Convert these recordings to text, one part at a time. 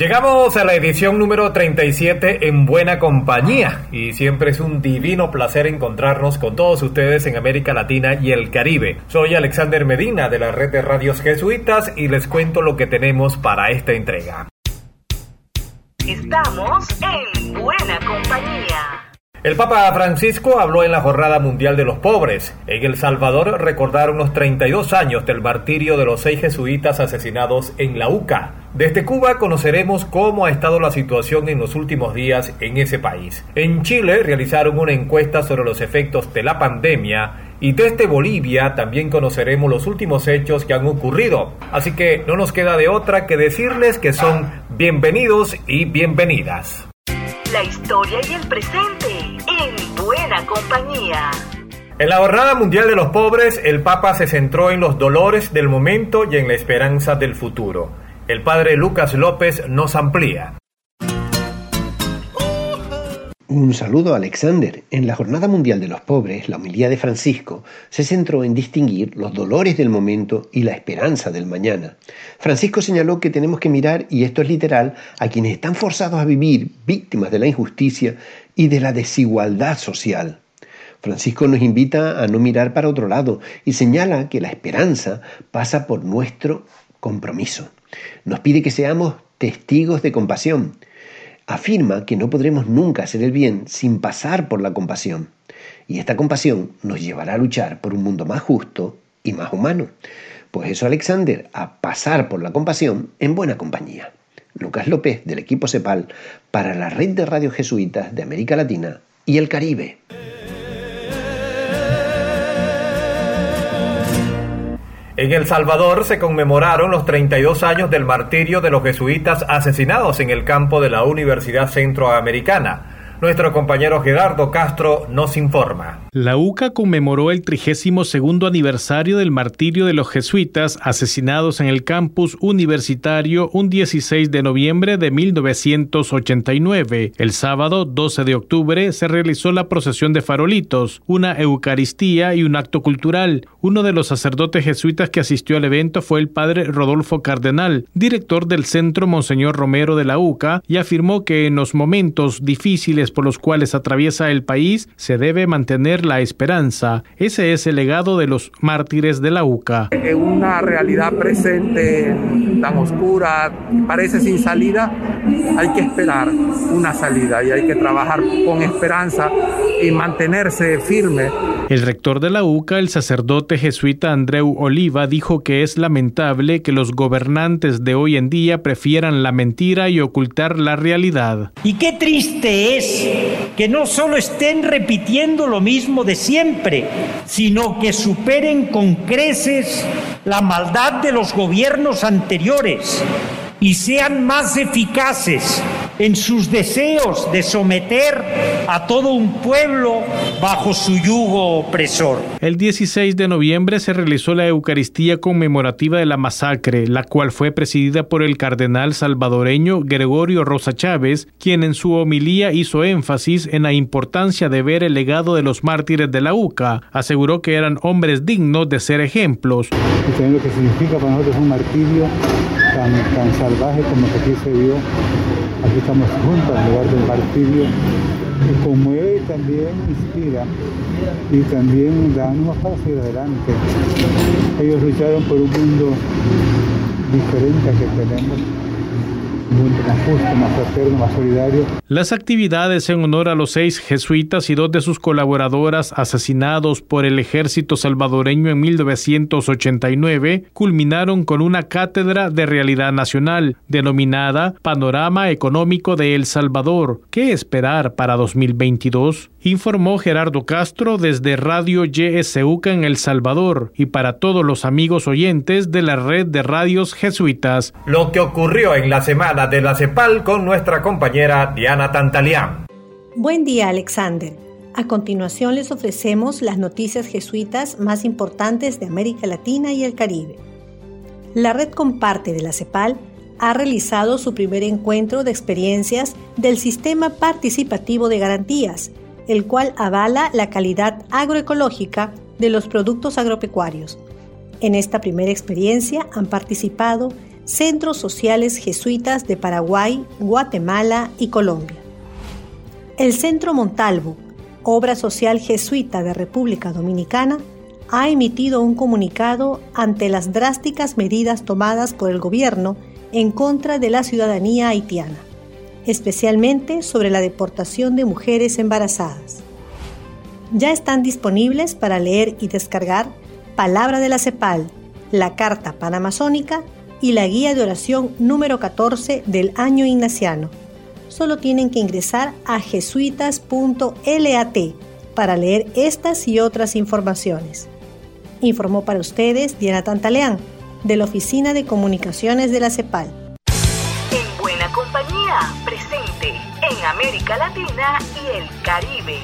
Llegamos a la edición número 37 en buena compañía y siempre es un divino placer encontrarnos con todos ustedes en América Latina y el Caribe. Soy Alexander Medina de la red de radios jesuitas y les cuento lo que tenemos para esta entrega. Estamos en buena compañía. El Papa Francisco habló en la Jornada Mundial de los Pobres. En El Salvador recordaron los 32 años del martirio de los seis jesuitas asesinados en la UCA. Desde Cuba conoceremos cómo ha estado la situación en los últimos días en ese país. En Chile realizaron una encuesta sobre los efectos de la pandemia y desde Bolivia también conoceremos los últimos hechos que han ocurrido. Así que no nos queda de otra que decirles que son bienvenidos y bienvenidas la historia y el presente en En la Jornada Mundial de los Pobres, el Papa se centró en los dolores del momento y en la esperanza del futuro. El padre Lucas López nos amplía. Un saludo a Alexander. En la Jornada Mundial de los Pobres, la homilía de Francisco se centró en distinguir los dolores del momento y la esperanza del mañana. Francisco señaló que tenemos que mirar, y esto es literal, a quienes están forzados a vivir víctimas de la injusticia y de la desigualdad social. Francisco nos invita a no mirar para otro lado y señala que la esperanza pasa por nuestro compromiso. Nos pide que seamos testigos de compasión afirma que no podremos nunca hacer el bien sin pasar por la compasión. Y esta compasión nos llevará a luchar por un mundo más justo y más humano. Pues eso, Alexander, a pasar por la compasión en buena compañía. Lucas López, del equipo CEPAL, para la red de radios jesuitas de América Latina y el Caribe. En El Salvador se conmemoraron los 32 años del martirio de los jesuitas asesinados en el campo de la Universidad Centroamericana. Nuestro compañero Gerardo Castro nos informa. La UCA conmemoró el 32 aniversario del martirio de los jesuitas asesinados en el campus universitario un 16 de noviembre de 1989. El sábado 12 de octubre se realizó la procesión de farolitos, una eucaristía y un acto cultural. Uno de los sacerdotes jesuitas que asistió al evento fue el padre Rodolfo Cardenal, director del Centro Monseñor Romero de la UCA, y afirmó que en los momentos difíciles por los cuales atraviesa el país, se debe mantener la esperanza. Ese es el legado de los mártires de la UCA. En una realidad presente tan oscura, parece sin salida, hay que esperar una salida y hay que trabajar con esperanza y mantenerse firme. El rector de la UCA, el sacerdote jesuita Andreu Oliva, dijo que es lamentable que los gobernantes de hoy en día prefieran la mentira y ocultar la realidad. Y qué triste es que no solo estén repitiendo lo mismo de siempre, sino que superen con creces la maldad de los gobiernos anteriores y sean más eficaces en sus deseos de someter a todo un pueblo bajo su yugo opresor. El 16 de noviembre se realizó la Eucaristía conmemorativa de la masacre, la cual fue presidida por el cardenal salvadoreño Gregorio Rosa Chávez, quien en su homilía hizo énfasis en la importancia de ver el legado de los mártires de la UCA. Aseguró que eran hombres dignos de ser ejemplos. Y lo que significa para nosotros un martirio tan, salvaje como que aquí se vio Aquí estamos juntos en lugar del martirio. Y conmueve y también inspira y también da ánimo para adelante. Ellos lucharon por un mundo diferente al que tenemos más justo, más más solidario. Las actividades en honor a los seis jesuitas y dos de sus colaboradoras asesinados por el ejército salvadoreño en 1989 culminaron con una cátedra de realidad nacional denominada Panorama Económico de El Salvador. ¿Qué esperar para 2022? Informó Gerardo Castro desde Radio YSUCA en El Salvador y para todos los amigos oyentes de la red de radios jesuitas. Lo que ocurrió en la semana de la CEPAL con nuestra compañera Diana Tantalián. Buen día, Alexander. A continuación les ofrecemos las noticias jesuitas más importantes de América Latina y el Caribe. La red Comparte de la CEPAL ha realizado su primer encuentro de experiencias del sistema participativo de garantías, el cual avala la calidad agroecológica de los productos agropecuarios. En esta primera experiencia han participado centros sociales jesuitas de Paraguay, Guatemala y Colombia. El Centro Montalvo, obra social jesuita de República Dominicana, ha emitido un comunicado ante las drásticas medidas tomadas por el gobierno en contra de la ciudadanía haitiana, especialmente sobre la deportación de mujeres embarazadas. Ya están disponibles para leer y descargar Palabra de la CEPAL, la Carta Panamazónica y la Guía de Oración número 14 del Año Ignaciano solo tienen que ingresar a jesuitas.lat para leer estas y otras informaciones. Informó para ustedes Diana Tantaleán, de la Oficina de Comunicaciones de la CEPAL. América Latina y el Caribe.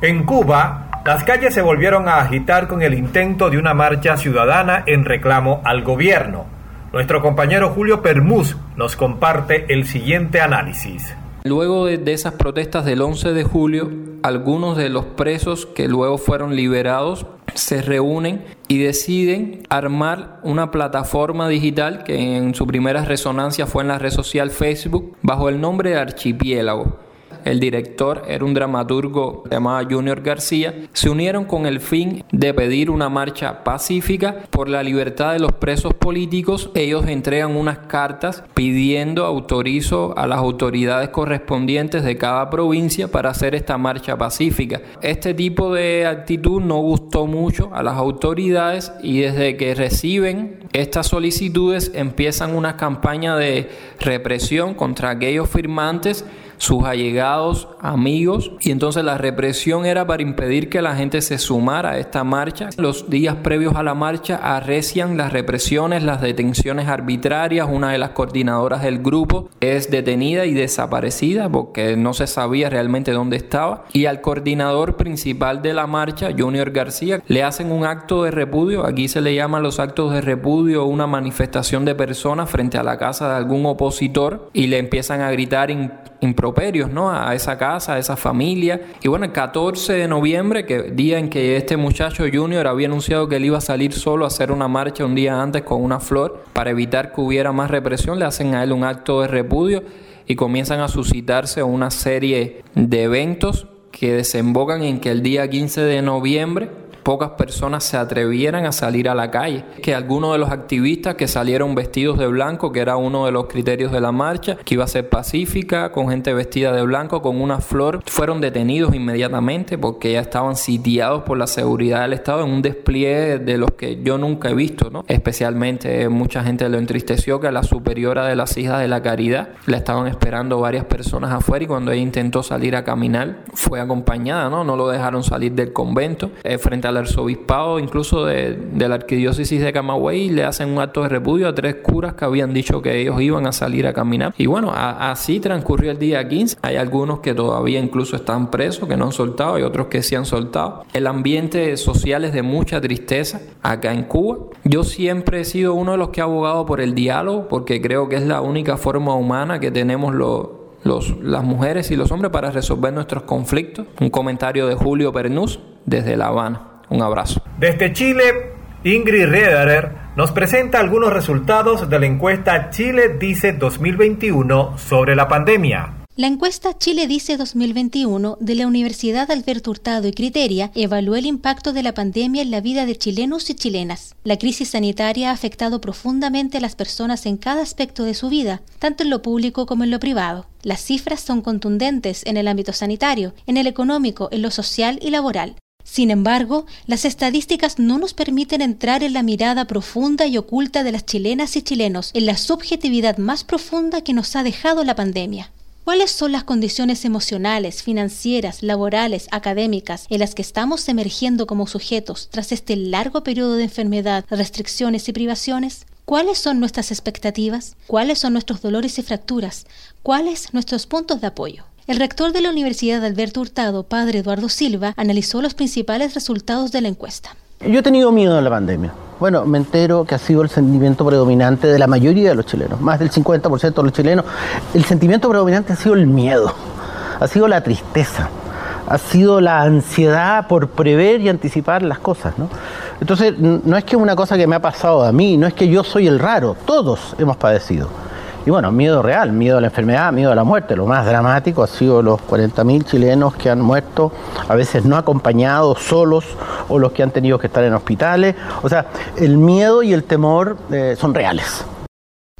En Cuba, las calles se volvieron a agitar con el intento de una marcha ciudadana en reclamo al gobierno. Nuestro compañero Julio Permuz nos comparte el siguiente análisis. Luego de, esas protestas del 11 de julio, algunos de los presos que luego fueron liberados se reúnen y deciden armar una plataforma digital que en su primera resonancia fue en la red social Facebook bajo el nombre de Archipiélago el director era un dramaturgo llamado Junior García, se unieron con el fin de pedir una marcha pacífica por la libertad de los presos políticos. Ellos entregan unas cartas pidiendo autorizo a las autoridades correspondientes de cada provincia para hacer esta marcha pacífica. Este tipo de actitud no gustó mucho a las autoridades y desde que reciben estas solicitudes empiezan una campaña de represión contra aquellos firmantes sus allegados, amigos, y entonces la represión era para impedir que la gente se sumara a esta marcha. Los días previos a la marcha arrecian las represiones, las detenciones arbitrarias. Una de las coordinadoras del grupo es detenida y desaparecida porque no se sabía realmente dónde estaba. Y al coordinador principal de la marcha, Junior García, le hacen un acto de repudio. Aquí se le llaman los actos de repudio una manifestación de personas frente a la casa de algún opositor y le empiezan a gritar improperios ¿no? a esa casa, a esa familia. Y bueno, el 14 de noviembre, que día en que este muchacho Junior había anunciado que él iba a salir solo a hacer una marcha un día antes con una flor para evitar que hubiera más represión, le hacen a él un acto de repudio y comienzan a suscitarse una serie de eventos que desembocan en que el día 15 de noviembre pocas personas se atrevieran a salir a la calle. Que algunos de los activistas que salieron vestidos de blanco, que era uno de los criterios de la marcha, que iba a ser pacífica, con gente vestida de blanco, con una flor, fueron detenidos inmediatamente porque ya estaban sitiados por la seguridad del Estado en un despliegue de los que yo nunca he visto, ¿no? Especialmente mucha gente lo entristeció que a la superiora de las hijas de la caridad la estaban esperando varias personas afuera y cuando ella intentó salir a caminar fue acompañada, ¿no? No lo dejaron salir del convento. Eh, frente a arzobispado, incluso de, la arquidiócesis de Camagüey, le hacen un acto de repudio a tres curas que habían dicho que ellos iban a salir a caminar. Y bueno, así transcurrió el día 15. Hay algunos que todavía incluso están presos, que no han soltado, hay otros que sí han soltado. El ambiente social es de mucha tristeza acá en Cuba. Yo siempre he sido uno de los que ha abogado por el diálogo, porque creo que es la única forma humana que tenemos los, las mujeres y los hombres para resolver nuestros conflictos. Un comentario de Julio Pernús desde La Habana. Un abrazo. Desde Chile, Ingrid Rederer nos presenta algunos resultados de la encuesta Chile Dice 2021 sobre la pandemia. La encuesta Chile Dice 2021 de la Universidad Alberto Hurtado y Criteria evaluó el impacto de la pandemia en la vida de chilenos y chilenas. La crisis sanitaria ha afectado profundamente a las personas en cada aspecto de su vida, tanto en lo público como en lo privado. Las cifras son contundentes en el ámbito sanitario, en el económico, en lo social y laboral. Sin embargo, las estadísticas no nos permiten entrar en la mirada profunda y oculta de las chilenas y chilenos, en la subjetividad más profunda que nos ha dejado la pandemia. ¿Cuáles son las condiciones emocionales, financieras, laborales, académicas en las que estamos emergiendo como sujetos tras este largo periodo de enfermedad, restricciones y privaciones? ¿Cuáles son nuestras expectativas? ¿Cuáles son nuestros dolores y fracturas? ¿Cuáles nuestros puntos de apoyo? El rector de la Universidad Alberto Hurtado, padre Eduardo Silva, analizó los principales resultados de la encuesta. Yo he tenido miedo de la pandemia. Bueno, me entero que ha sido el sentimiento predominante de la mayoría de los chilenos, más del 50% de los chilenos. El sentimiento predominante ha sido el miedo, ha sido la tristeza, ha sido la ansiedad por prever y anticipar las cosas. ¿no? Entonces, no es que una cosa que me ha pasado a mí, no es que yo soy el raro, todos hemos padecido. Y bueno, miedo real, miedo a la enfermedad, miedo a la muerte. Lo más dramático ha sido los 40.000 chilenos que han muerto, a veces no acompañados, solos, o los que han tenido que estar en hospitales. O sea, el miedo y el temor eh, son reales.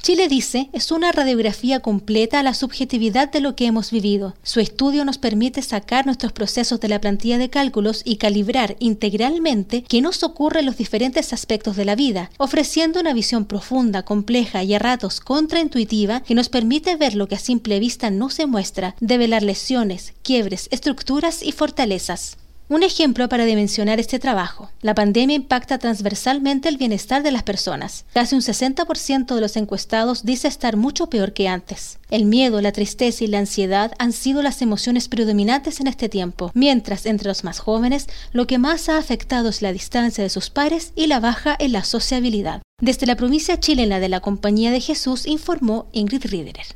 Chile dice es una radiografía completa a la subjetividad de lo que hemos vivido. Su estudio nos permite sacar nuestros procesos de la plantilla de cálculos y calibrar integralmente qué nos ocurre en los diferentes aspectos de la vida, ofreciendo una visión profunda, compleja y a ratos contraintuitiva que nos permite ver lo que a simple vista no se muestra, develar lesiones, quiebres, estructuras y fortalezas. Un ejemplo para dimensionar este trabajo. La pandemia impacta transversalmente el bienestar de las personas. Casi un 60% de los encuestados dice estar mucho peor que antes. El miedo, la tristeza y la ansiedad han sido las emociones predominantes en este tiempo, mientras entre los más jóvenes lo que más ha afectado es la distancia de sus pares y la baja en la sociabilidad. Desde la provincia chilena de la Compañía de Jesús informó Ingrid Riederer.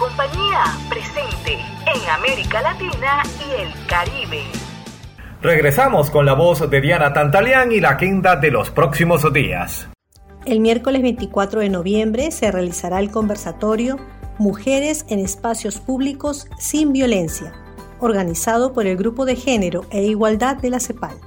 Compañía, presente en América Latina y el Caribe. Regresamos con la voz de Diana Tantalián y la agenda de los próximos días. El miércoles 24 de noviembre se realizará el conversatorio Mujeres en Espacios Públicos sin Violencia, organizado por el Grupo de Género e Igualdad de la CEPAL.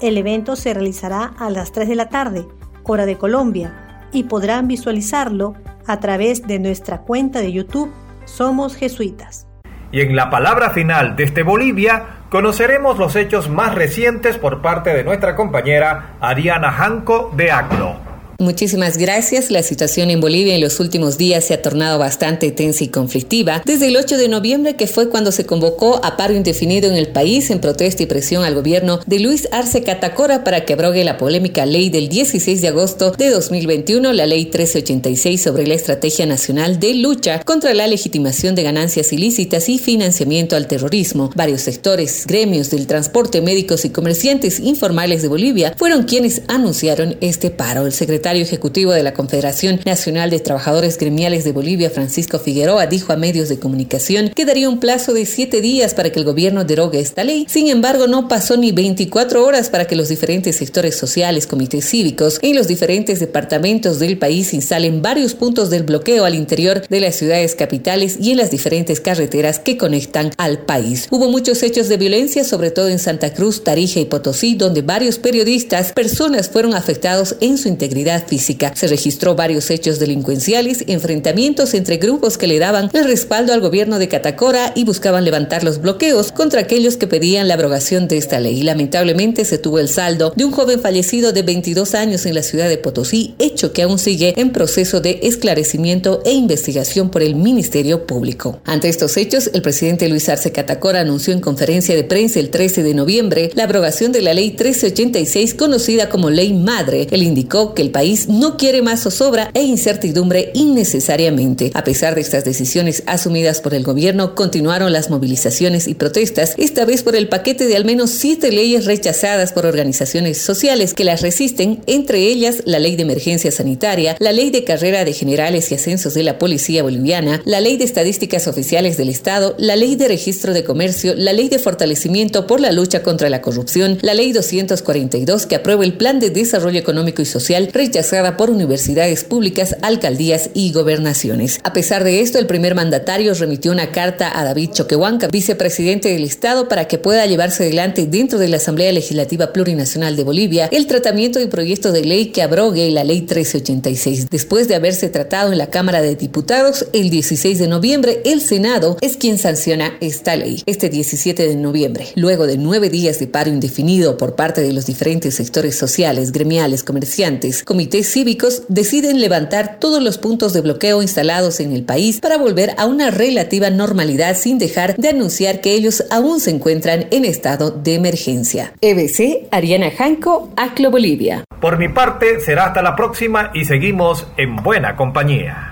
El evento se realizará a las 3 de la tarde, hora de Colombia, y podrán visualizarlo a través de nuestra cuenta de YouTube Somos Jesuitas. Y en la palabra final desde Bolivia conoceremos los hechos más recientes por parte de nuestra compañera Ariana Janco de ACLO. Muchísimas gracias. La situación en Bolivia en los últimos días se ha tornado bastante tensa y conflictiva. Desde el 8 de noviembre, que fue cuando se convocó a paro indefinido en el país en protesta y presión al gobierno de Luis Arce Catacora para que abrogue la polémica ley del 16 de agosto de 2021, la ley 1386 sobre la Estrategia Nacional de Lucha contra la legitimación de ganancias ilícitas y financiamiento al terrorismo. Varios sectores, gremios del transporte, médicos y comerciantes informales de Bolivia fueron quienes anunciaron este paro. El secretario ejecutivo de la Confederación Nacional de Trabajadores Gremiales de Bolivia, Francisco Figueroa, dijo a medios de comunicación que daría un plazo de siete días para que el gobierno derogue esta ley. Sin embargo, no pasó ni 24 horas para que los diferentes sectores sociales, comités cívicos en los diferentes departamentos del país instalen varios puntos del bloqueo al interior de las ciudades capitales y en las diferentes carreteras que conectan al país. Hubo muchos hechos de violencia, sobre todo en Santa Cruz, Tarija y Potosí, donde varios periodistas, personas fueron afectados en su integridad física. Se registró varios hechos delincuenciales, enfrentamientos entre grupos que le daban el respaldo al gobierno de Catacora y buscaban levantar los bloqueos contra aquellos que pedían la abrogación de esta ley. Lamentablemente se tuvo el saldo de un joven fallecido de 22 años en la ciudad de Potosí, hecho que aún sigue en proceso de esclarecimiento e investigación por el Ministerio Público. Ante estos hechos, el presidente Luis Arce Catacora anunció en conferencia de prensa el 13 de noviembre la abrogación de la ley 1386 conocida como Ley Madre. Él indicó que el país no quiere más zozobra e incertidumbre innecesariamente. A pesar de estas decisiones asumidas por el gobierno, continuaron las movilizaciones y protestas, esta vez por el paquete de al menos siete leyes rechazadas por organizaciones sociales que las resisten, entre ellas la ley de emergencia sanitaria, la ley de carrera de generales y ascensos de la policía boliviana, la ley de estadísticas oficiales del Estado, la ley de registro de comercio, la ley de fortalecimiento por la lucha contra la corrupción, la ley 242 que aprueba el plan de desarrollo económico y social rechazada por universidades públicas, alcaldías y gobernaciones. A pesar de esto, el primer mandatario remitió una carta a David Choquehuanca, vicepresidente del Estado, para que pueda llevarse adelante dentro de la Asamblea Legislativa Plurinacional de Bolivia el tratamiento del proyecto de ley que abrogue la Ley 1386. Después de haberse tratado en la Cámara de Diputados, el 16 de noviembre, el Senado es quien sanciona esta ley. Este 17 de noviembre, luego de nueve días de paro indefinido por parte de los diferentes sectores sociales, gremiales, comerciantes, comités cívicos deciden levantar todos los puntos de bloqueo instalados en el país para volver a una relativa normalidad sin dejar de anunciar que ellos aún se encuentran en estado de emergencia. EBC, Ariana Janco, ACLO Bolivia. Por mi parte, será hasta la próxima y seguimos en buena compañía.